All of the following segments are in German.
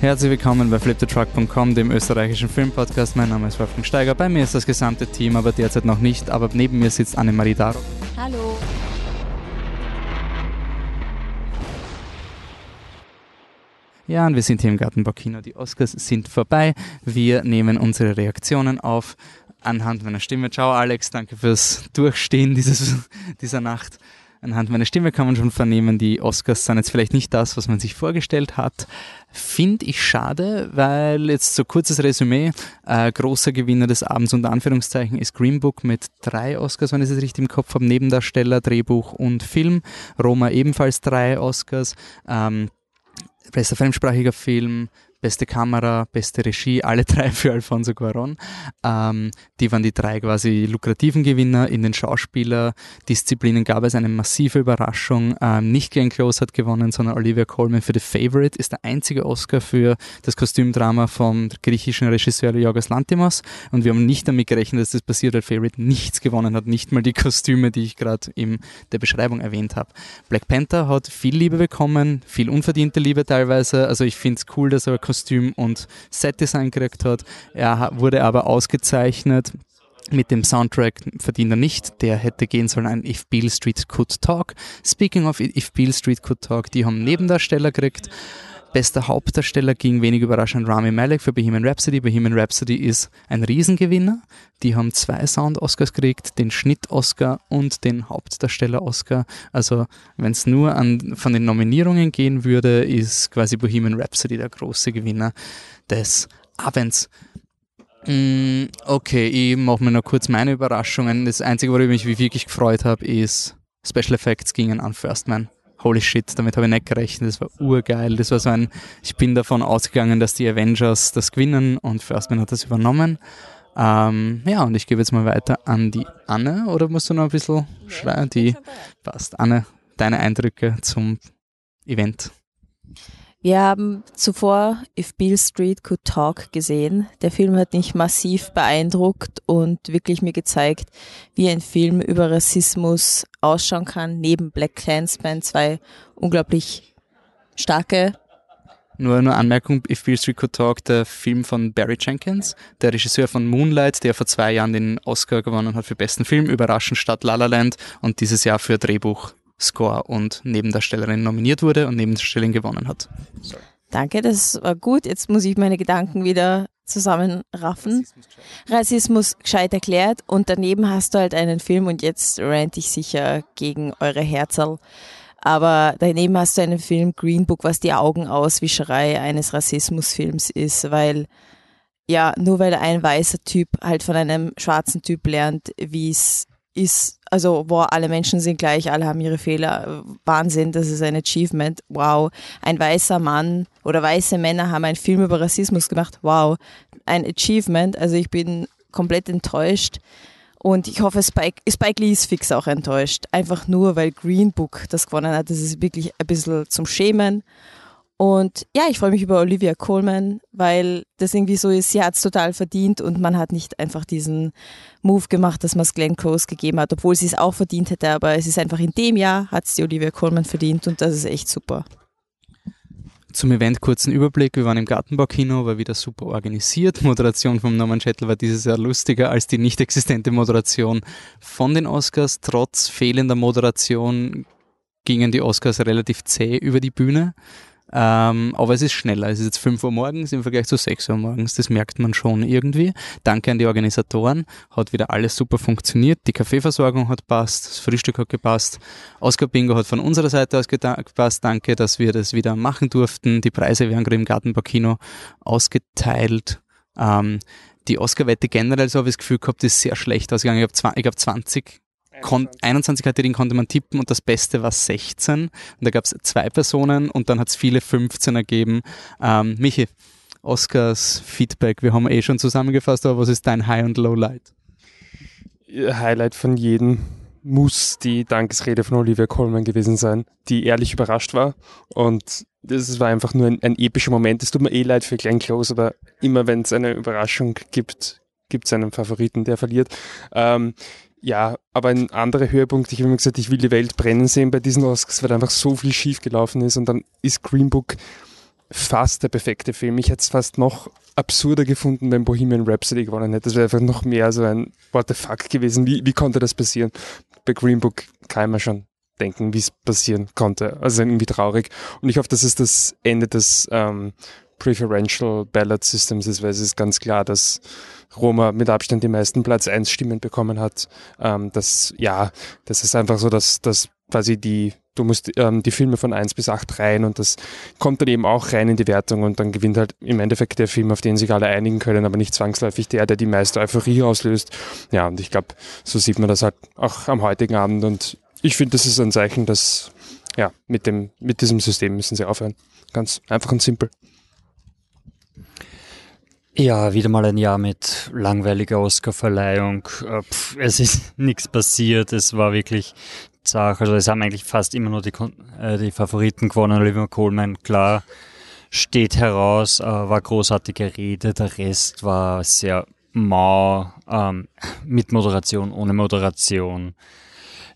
Herzlich willkommen bei fliptetruck.com, dem österreichischen Filmpodcast. Mein Name ist Wolfgang Steiger. Bei mir ist das gesamte Team, aber derzeit noch nicht. Aber neben mir sitzt Annemarie Daro. Hallo. Ja, und wir sind hier im Gartenbaukino. Die Oscars sind vorbei. Wir nehmen unsere Reaktionen auf anhand meiner Stimme. Ciao Alex, danke fürs Durchstehen dieses, dieser Nacht. Anhand meiner Stimme kann man schon vernehmen, die Oscars sind jetzt vielleicht nicht das, was man sich vorgestellt hat. Finde ich schade, weil jetzt so kurzes Resümee, äh, großer Gewinner des Abends unter Anführungszeichen ist Green Book mit drei Oscars, wenn ich es richtig im Kopf habe, Nebendarsteller, Drehbuch und Film. Roma ebenfalls drei Oscars. Ähm, bester fremdsprachiger Film, beste Kamera, beste Regie, alle drei für Alfonso Cuaron. Ähm, die waren die drei quasi lukrativen Gewinner. In den Schauspielerdisziplinen gab es eine massive Überraschung. Ähm, nicht Glenn Close hat gewonnen, sondern Olivia Colman für The Favorite ist der einzige Oscar für das Kostümdrama vom griechischen Regisseur Yorgos Lantimos. Und wir haben nicht damit gerechnet, dass das passiert, weil Favorite nichts gewonnen hat, nicht mal die Kostüme, die ich gerade in der Beschreibung erwähnt habe. Black Panther hat viel Liebe bekommen, viel unverdiente Liebe teilweise. Also ich finde es cool, dass er Kostüm und Setdesign gekriegt hat. Er wurde aber ausgezeichnet mit dem Soundtrack verdient er nicht. Der hätte gehen sollen ein If Beale Street Could Talk. Speaking of If Beale Street Could Talk, die haben Nebendarsteller gekriegt. Bester Hauptdarsteller ging wenig überraschend Rami Malek für Bohemian Rhapsody. Bohemian Rhapsody ist ein Riesengewinner. Die haben zwei Sound-Oscars gekriegt, den Schnitt-Oscar und den Hauptdarsteller-Oscar. Also wenn es nur an, von den Nominierungen gehen würde, ist quasi Bohemian Rhapsody der große Gewinner des Abends. Mm, okay, ich mache mir noch kurz meine Überraschungen. Das Einzige, worüber ich mich wirklich gefreut habe, ist Special Effects gingen an First Man holy shit, damit habe ich nicht gerechnet, das war urgeil. Das war so ein, ich bin davon ausgegangen, dass die Avengers das gewinnen und Firstman hat das übernommen. Ähm, ja, und ich gebe jetzt mal weiter an die Anne, oder musst du noch ein bisschen schreien? Die passt. Anne, deine Eindrücke zum Event. Wir haben zuvor If Beale Street Could Talk gesehen. Der Film hat mich massiv beeindruckt und wirklich mir gezeigt, wie ein Film über Rassismus ausschauen kann, neben Black Clansman zwei unglaublich starke nur eine Anmerkung, If Beale Street Could Talk, der Film von Barry Jenkins, der Regisseur von Moonlight, der vor zwei Jahren den Oscar gewonnen hat für besten Film, überraschend statt La La Land und dieses Jahr für Drehbuch Score und Nebendarstellerin nominiert wurde und Nebendarstellerin gewonnen hat. Sorry. Danke, das war gut. Jetzt muss ich meine Gedanken wieder zusammenraffen. Rassismus, Rassismus gescheit erklärt und daneben hast du halt einen Film und jetzt rant ich sicher gegen eure Herzerl. Aber daneben hast du einen Film Green Book, was die Augenauswischerei eines Rassismusfilms ist, weil ja, nur weil ein weißer Typ halt von einem schwarzen Typ lernt, wie es ist, also, wow, alle Menschen sind gleich, alle haben ihre Fehler. Wahnsinn, das ist ein Achievement. Wow. Ein weißer Mann oder weiße Männer haben einen Film über Rassismus gemacht. Wow. Ein Achievement. Also, ich bin komplett enttäuscht. Und ich hoffe, Spike, Spike Lee ist fix auch enttäuscht. Einfach nur, weil Green Book das gewonnen hat. Das ist wirklich ein bisschen zum Schämen. Und ja, ich freue mich über Olivia Coleman, weil das irgendwie so ist, sie hat es total verdient und man hat nicht einfach diesen Move gemacht, dass man es Glenn Close gegeben hat, obwohl sie es auch verdient hätte, aber es ist einfach in dem Jahr hat es die Olivia Coleman verdient und das ist echt super. Zum Event kurzen Überblick. Wir waren im Gartenbaukino, war wieder super organisiert. Moderation von Norman Schettel war dieses Jahr lustiger als die nicht existente Moderation von den Oscars. Trotz fehlender Moderation gingen die Oscars relativ zäh über die Bühne. Ähm, aber es ist schneller. Es ist jetzt 5 Uhr morgens im Vergleich zu 6 Uhr morgens. Das merkt man schon irgendwie. Danke an die Organisatoren. Hat wieder alles super funktioniert. Die Kaffeeversorgung hat passt. Das Frühstück hat gepasst. Oscar Bingo hat von unserer Seite aus gepasst. Danke, dass wir das wieder machen durften. Die Preise werden gerade im Gartenbaukino ausgeteilt. Ähm, die Oscar-Wette generell, so habe ich das Gefühl gehabt, ist sehr schlecht ausgegangen. Ich habe hab 20 Kon 21 Kategorien konnte man tippen und das Beste war 16. Und da gab es zwei Personen und dann hat es viele 15 ergeben. Ähm, Michi, Oscars Feedback, wir haben eh schon zusammengefasst, aber was ist dein High- und Lowlight? Highlight von jedem muss die Dankesrede von Olivia Colman gewesen sein, die ehrlich überrascht war. Und das war einfach nur ein, ein epischer Moment. Es tut mir eh leid für Glenn Close, aber immer wenn es eine Überraschung gibt, gibt es einen Favoriten, der verliert. Ähm, ja, aber ein anderer Höhepunkt, ich habe immer gesagt, ich will die Welt brennen sehen bei diesen Oscars, weil einfach so viel schief gelaufen ist und dann ist Green Book fast der perfekte Film. Ich hätte es fast noch absurder gefunden, wenn Bohemian Rhapsody gewonnen hätte. Das wäre einfach noch mehr so ein What the fuck gewesen. Wie, wie konnte das passieren? Bei Green Book kann man schon denken, wie es passieren konnte. Also irgendwie traurig. Und ich hoffe, dass es das Ende des ähm, Preferential Ballot Systems ist, weil es ist ganz klar, dass Roma mit Abstand die meisten Platz 1 Stimmen bekommen hat. Ähm, das, ja, das ist einfach so, dass, dass quasi die, du musst ähm, die Filme von 1 bis 8 rein und das kommt dann eben auch rein in die Wertung und dann gewinnt halt im Endeffekt der Film, auf den sich alle einigen können, aber nicht zwangsläufig der, der die meiste Euphorie auslöst. Ja, und ich glaube, so sieht man das halt auch am heutigen Abend und ich finde, das ist ein Zeichen, dass ja, mit dem, mit diesem System müssen sie aufhören. Ganz einfach und simpel. Ja, wieder mal ein Jahr mit langweiliger Oscarverleihung. Äh, es ist nichts passiert. Es war wirklich zart. Also es haben eigentlich fast immer nur die, äh, die Favoriten gewonnen. Oliver Coleman, klar, steht heraus, äh, war großartige Rede. Der Rest war sehr mau, ähm, mit Moderation, ohne Moderation.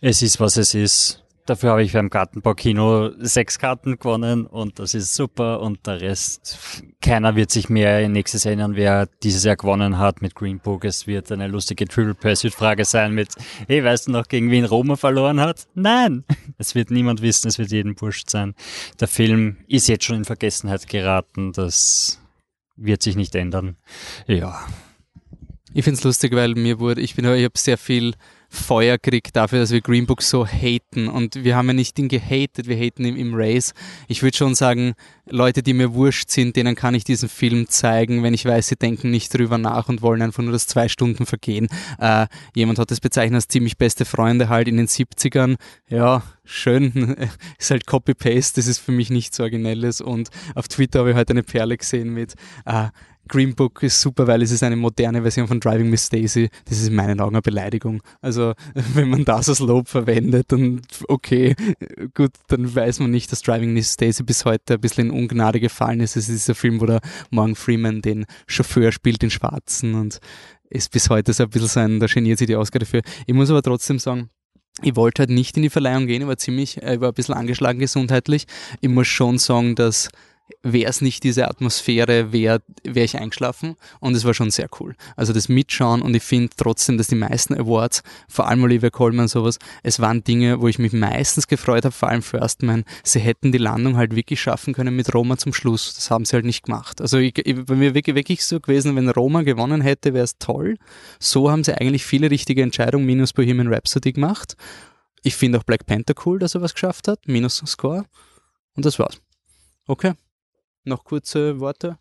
Es ist, was es ist. Dafür habe ich beim Gartenbaukino sechs Karten gewonnen und das ist super und der Rest, keiner wird sich mehr nächstes Jahr erinnern, wer dieses Jahr gewonnen hat mit Green Book. Es wird eine lustige Triple Pursuit Frage sein mit, hey, weißt du noch, gegen wen Roma verloren hat? Nein! Es wird niemand wissen, es wird jedem wurscht sein. Der Film ist jetzt schon in Vergessenheit geraten, das wird sich nicht ändern. Ja. Ich finde es lustig, weil mir wurde, ich bin, ich habe sehr viel Feuer kriegt dafür, dass wir Green Book so haten. Und wir haben ja nicht ihn gehatet, wir haten ihn im Race. Ich würde schon sagen, Leute, die mir wurscht sind, denen kann ich diesen Film zeigen, wenn ich weiß, sie denken nicht drüber nach und wollen einfach nur, dass zwei Stunden vergehen. Äh, jemand hat es bezeichnet als ziemlich beste Freunde halt in den 70ern. Ja, schön. ist halt Copy-Paste, das ist für mich nichts Originelles. Und auf Twitter habe ich heute eine Perle gesehen mit, äh, Green Book ist super, weil es ist eine moderne Version von Driving Miss Daisy. Das ist in meinen Augen eine Beleidigung. Also wenn man das als Lob verwendet, dann okay, gut, dann weiß man nicht, dass Driving Miss Daisy bis heute ein bisschen in Ungnade gefallen ist. Es ist dieser Film, wo der Morgan Freeman den Chauffeur spielt, den Schwarzen und ist bis heute so ein bisschen sein, da geniert sich die Oscar dafür. Ich muss aber trotzdem sagen, ich wollte halt nicht in die Verleihung gehen, ich war ziemlich, ich war ein bisschen angeschlagen gesundheitlich. Ich muss schon sagen, dass wäre es nicht diese Atmosphäre, wäre wär ich eingeschlafen und es war schon sehr cool. Also das Mitschauen und ich finde trotzdem, dass die meisten Awards, vor allem Olivia Colman sowas, es waren Dinge, wo ich mich meistens gefreut habe, vor allem für Erstmann, sie hätten die Landung halt wirklich schaffen können mit Roma zum Schluss. Das haben sie halt nicht gemacht. Also ich, ich, bei mir wirklich, wirklich so gewesen, wenn Roma gewonnen hätte, wäre es toll. So haben sie eigentlich viele richtige Entscheidungen minus Bohemian Rhapsody gemacht. Ich finde auch Black Panther cool, dass er was geschafft hat, minus Score. Und das war's. Okay. Noch kurze Worte?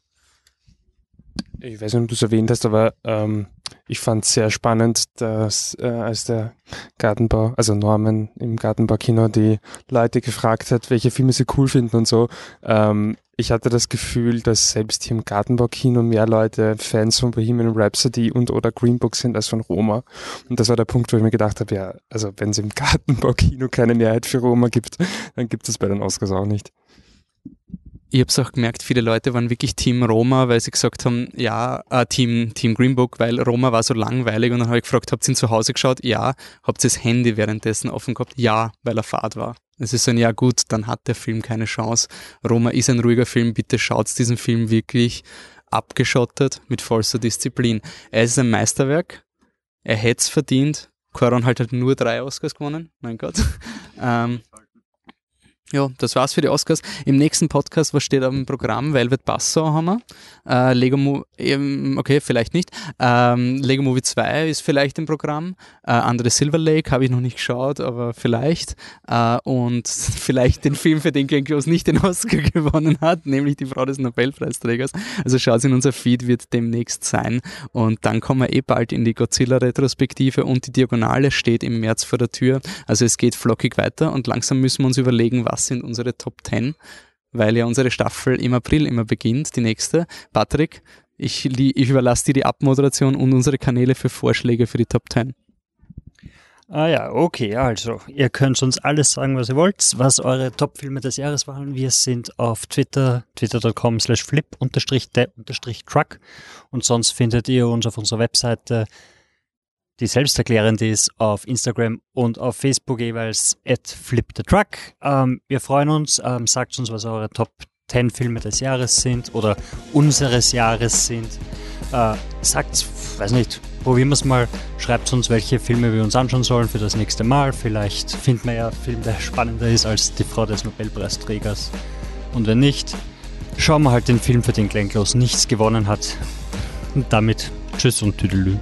Ich weiß nicht, ob du es erwähnt hast, aber ähm, ich fand es sehr spannend, dass äh, als der Gartenbau, also Norman im Gartenbaukino die Leute gefragt hat, welche Filme sie cool finden und so. Ähm, ich hatte das Gefühl, dass selbst hier im Gartenbaukino mehr Leute Fans von Bohemian Rhapsody und oder Green Book sind als von Roma. Und das war der Punkt, wo ich mir gedacht habe, ja, also wenn es im Gartenbaukino keine Mehrheit für Roma gibt, dann gibt es bei den Oscars auch nicht ich habe es auch gemerkt, viele Leute waren wirklich Team Roma, weil sie gesagt haben, ja, äh, Team, Team Green Book, weil Roma war so langweilig und dann habe ich gefragt, habt ihr ihn zu Hause geschaut? Ja. Habt ihr das Handy währenddessen offen gehabt? Ja, weil er Fahrt war. Es ist ein ja gut, dann hat der Film keine Chance. Roma ist ein ruhiger Film, bitte schaut diesen Film wirklich abgeschottet mit vollster Disziplin. Er ist ein Meisterwerk, er hätte es verdient. Coron hat halt nur drei Oscars gewonnen, mein Gott. ähm, ja, das war's für die Oscars. Im nächsten Podcast, was steht dem Programm? Velvet Buzzsaw haben wir. Äh, Lego Movie, ähm, okay, vielleicht nicht. Ähm, Lego Movie 2 ist vielleicht im Programm. Äh, Andere Silver Lake habe ich noch nicht geschaut, aber vielleicht. Äh, und vielleicht den Film, für den Glenn Close nicht den Oscar gewonnen hat, nämlich die Frau des Nobelpreisträgers. Also schaut in unser Feed, wird demnächst sein. Und dann kommen wir eh bald in die Godzilla-Retrospektive und die Diagonale steht im März vor der Tür. Also es geht flockig weiter und langsam müssen wir uns überlegen, was sind unsere Top 10, weil ja unsere Staffel im April immer beginnt, die nächste. Patrick, ich, ich überlasse dir die Abmoderation und unsere Kanäle für Vorschläge für die Top 10. Ah ja, okay, also ihr könnt uns alles sagen, was ihr wollt, was eure Top-Filme des Jahres waren. Wir sind auf Twitter, twitter.com slash flip unterstrich truck und sonst findet ihr uns auf unserer Webseite die selbsterklärend ist, auf Instagram und auf Facebook jeweils at flipthetruck. Ähm, wir freuen uns, ähm, sagt uns, was eure Top 10 Filme des Jahres sind oder unseres Jahres sind. Äh, sagt, weiß nicht, probieren wir es mal. Schreibt uns, welche Filme wir uns anschauen sollen für das nächste Mal. Vielleicht finden wir ja einen Film, der spannender ist als die Frau des Nobelpreisträgers. Und wenn nicht, schauen wir halt den Film, für den Glenn Close nichts gewonnen hat. Und damit Tschüss und Tüdelü.